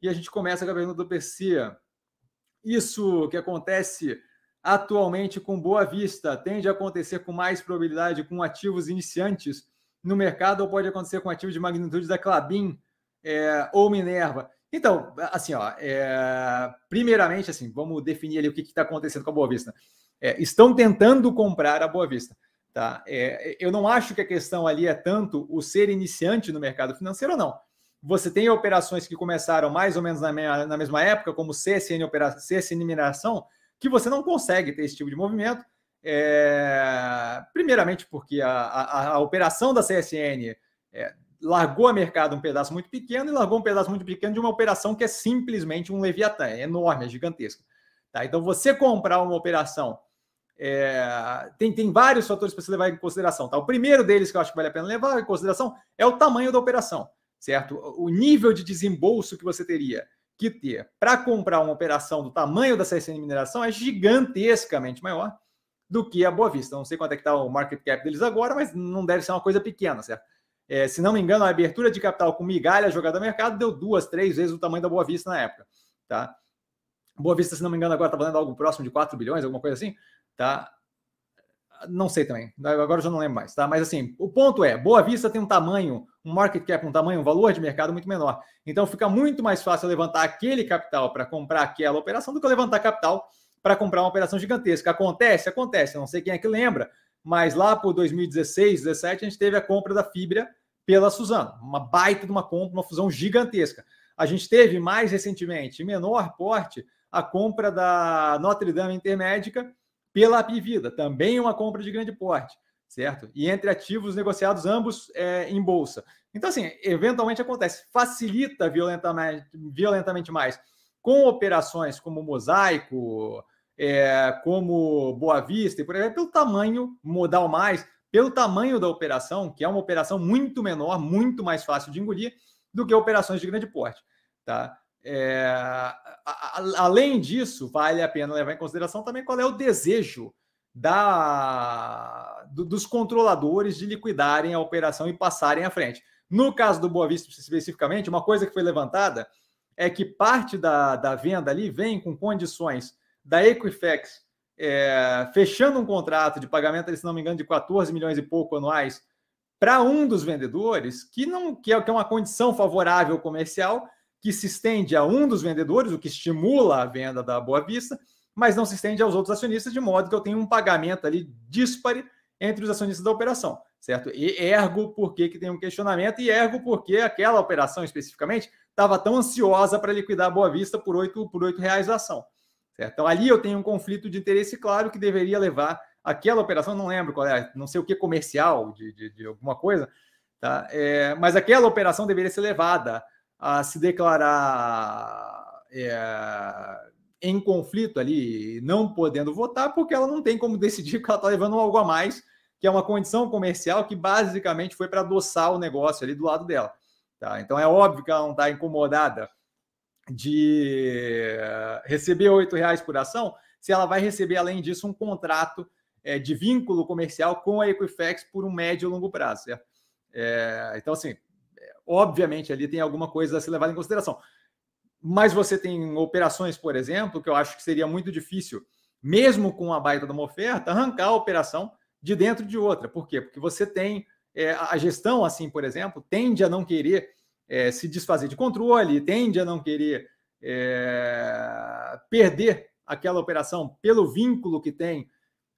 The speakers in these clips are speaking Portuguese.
E a gente começa com a pergunta do PC. Isso que acontece atualmente com Boa Vista tende a acontecer com mais probabilidade com ativos iniciantes no mercado ou pode acontecer com ativos de magnitude da Clabin é, ou Minerva? Então, assim, ó, é, primeiramente, assim, vamos definir ali o que está acontecendo com a Boa Vista. É, estão tentando comprar a Boa Vista. Tá? É, eu não acho que a questão ali é tanto o ser iniciante no mercado financeiro ou não. Você tem operações que começaram mais ou menos na, minha, na mesma época, como CSN, operação, CSN mineração, que você não consegue ter esse tipo de movimento. É, primeiramente porque a, a, a, operação da CSN é, largou a mercado um pedaço muito pequeno e largou um pedaço muito pequeno de uma operação que é simplesmente um Leviatã, é enorme, é gigantesca. Tá? Então, você comprar uma operação é, tem, tem vários fatores para você levar em consideração. Tá? O primeiro deles que eu acho que vale a pena levar em consideração é o tamanho da operação, certo? O nível de desembolso que você teria que ter para comprar uma operação do tamanho da CSN Mineração é gigantescamente maior do que a Boa Vista. Não sei quanto é que está o market cap deles agora, mas não deve ser uma coisa pequena, certo? É, se não me engano, a abertura de capital com migalha jogada no mercado deu duas, três vezes o tamanho da Boa Vista na época, tá? Boa Vista, se não me engano, agora está valendo algo próximo de 4 bilhões, alguma coisa assim tá? Não sei também, agora eu já não lembro mais, tá? Mas assim, o ponto é, Boa Vista tem um tamanho, um market cap, um tamanho, um valor de mercado muito menor. Então fica muito mais fácil levantar aquele capital para comprar aquela operação do que levantar capital para comprar uma operação gigantesca. Acontece? Acontece. Não sei quem é que lembra, mas lá por 2016, 2017, a gente teve a compra da Fibra pela Suzano. Uma baita de uma compra, uma fusão gigantesca. A gente teve mais recentemente, em menor porte, a compra da Notre Dame Intermédica pela Apivida, também uma compra de grande porte, certo? E entre ativos negociados ambos é, em bolsa. Então, assim, eventualmente acontece, facilita violentamente, violentamente mais com operações como Mosaico, é, como Boa Vista, e por exemplo, pelo tamanho modal mais, pelo tamanho da operação, que é uma operação muito menor, muito mais fácil de engolir do que operações de grande porte. Tá? É, a, a, além disso, vale a pena levar em consideração também qual é o desejo da, do, dos controladores de liquidarem a operação e passarem à frente. No caso do Boa Vista, especificamente, uma coisa que foi levantada é que parte da, da venda ali vem com condições da Equifax é, fechando um contrato de pagamento, se não me engano, de 14 milhões e pouco anuais para um dos vendedores, que não que é, que é uma condição favorável comercial, que se estende a um dos vendedores, o que estimula a venda da Boa Vista, mas não se estende aos outros acionistas, de modo que eu tenho um pagamento ali dispare entre os acionistas da operação, certo? E ergo porque que tem um questionamento, e ergo porque aquela operação especificamente estava tão ansiosa para liquidar a Boa Vista por oito por oito reais a ação. Certo? Então ali eu tenho um conflito de interesse claro que deveria levar aquela operação, não lembro qual é, não sei o que comercial de, de, de alguma coisa, tá? É, mas aquela operação deveria ser levada a se declarar é, em conflito ali, não podendo votar, porque ela não tem como decidir que ela está levando algo a mais, que é uma condição comercial que basicamente foi para adoçar o negócio ali do lado dela. Tá? Então é óbvio que ela não está incomodada de receber R$ reais por ação, se ela vai receber, além disso, um contrato é, de vínculo comercial com a Equifax por um médio e longo prazo. É, então, assim, obviamente ali tem alguma coisa a ser levada em consideração. Mas você tem operações, por exemplo, que eu acho que seria muito difícil, mesmo com a baita de uma oferta, arrancar a operação de dentro de outra. Por quê? Porque você tem é, a gestão, assim, por exemplo, tende a não querer é, se desfazer de controle, tende a não querer é, perder aquela operação pelo vínculo que tem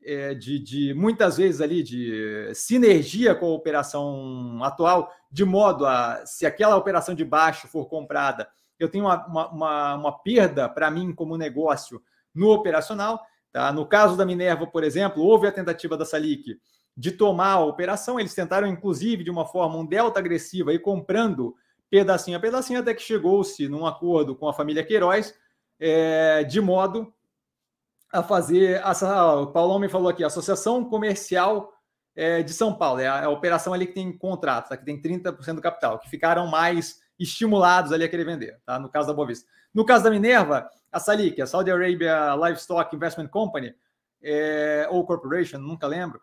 é, de, de, muitas vezes ali de sinergia com a operação atual, de modo a, se aquela operação de baixo for comprada, eu tenho uma, uma, uma perda para mim como negócio no operacional. Tá? No caso da Minerva, por exemplo, houve a tentativa da Salic de tomar a operação, eles tentaram, inclusive, de uma forma um delta agressiva e comprando pedacinho a pedacinho, até que chegou-se num acordo com a família Queiroz, é, de modo a fazer. Essa, o Paulão me falou aqui, Associação Comercial é, de São Paulo, é a, é a, operação ali que tem contrato, tá? que tem 30% do capital, que ficaram mais estimulados ali a querer vender, tá? no caso da Boa Vista. No caso da Minerva, a Salic, a Saudi Arabia Livestock Investment Company, é, ou Corporation, nunca lembro,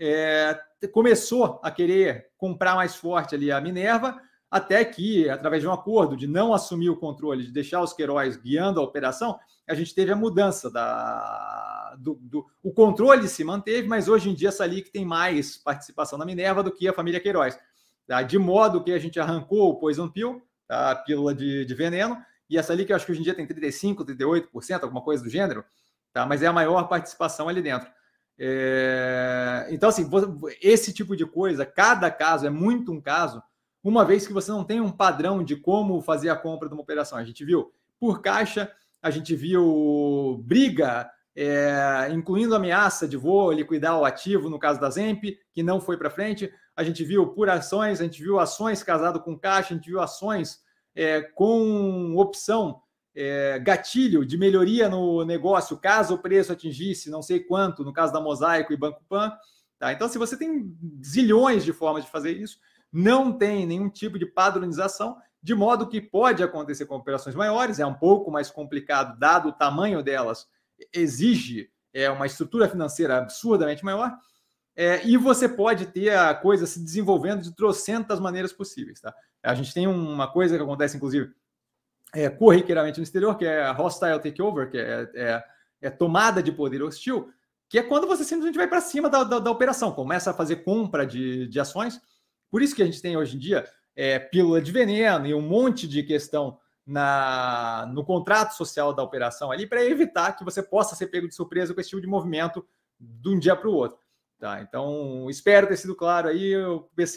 é, começou a querer comprar mais forte ali a Minerva, até que, através de um acordo de não assumir o controle, de deixar os Queiroz guiando a operação, a gente teve a mudança da. Do, do, o controle se manteve, mas hoje em dia a Salic tem mais participação na Minerva do que a família Queiroz. Tá? De modo que a gente arrancou o Poison Pill, tá? a pílula de, de veneno, e essa Salic eu acho que hoje em dia tem 35%, 38%, alguma coisa do gênero, tá? mas é a maior participação ali dentro. É... Então, assim, esse tipo de coisa, cada caso é muito um caso, uma vez que você não tem um padrão de como fazer a compra de uma operação. A gente viu por caixa, a gente viu briga, é, incluindo ameaça de vou liquidar o ativo no caso da Zemp, que não foi para frente. A gente viu por ações, a gente viu ações casado com caixa, a gente viu ações é, com opção é, gatilho de melhoria no negócio, caso o preço atingisse não sei quanto, no caso da Mosaico e Banco Pan. Tá? Então, se você tem zilhões de formas de fazer isso, não tem nenhum tipo de padronização, de modo que pode acontecer com operações maiores, é um pouco mais complicado, dado o tamanho delas, exige é, uma estrutura financeira absurdamente maior, é, e você pode ter a coisa se desenvolvendo de trocentas maneiras possíveis. Tá? A gente tem uma coisa que acontece, inclusive, é, corriqueiramente no exterior, que é a hostile takeover, que é, é, é, tomada de poder hostil, que é quando você simplesmente vai para cima da, da, da, operação, começa a fazer compra de, de ações. Por isso que a gente tem hoje em dia é, pílula de veneno e um monte de questão na, no contrato social da operação ali para evitar que você possa ser pego de surpresa com esse tipo de movimento de um dia para o outro. Tá, então, espero ter sido claro aí, PC.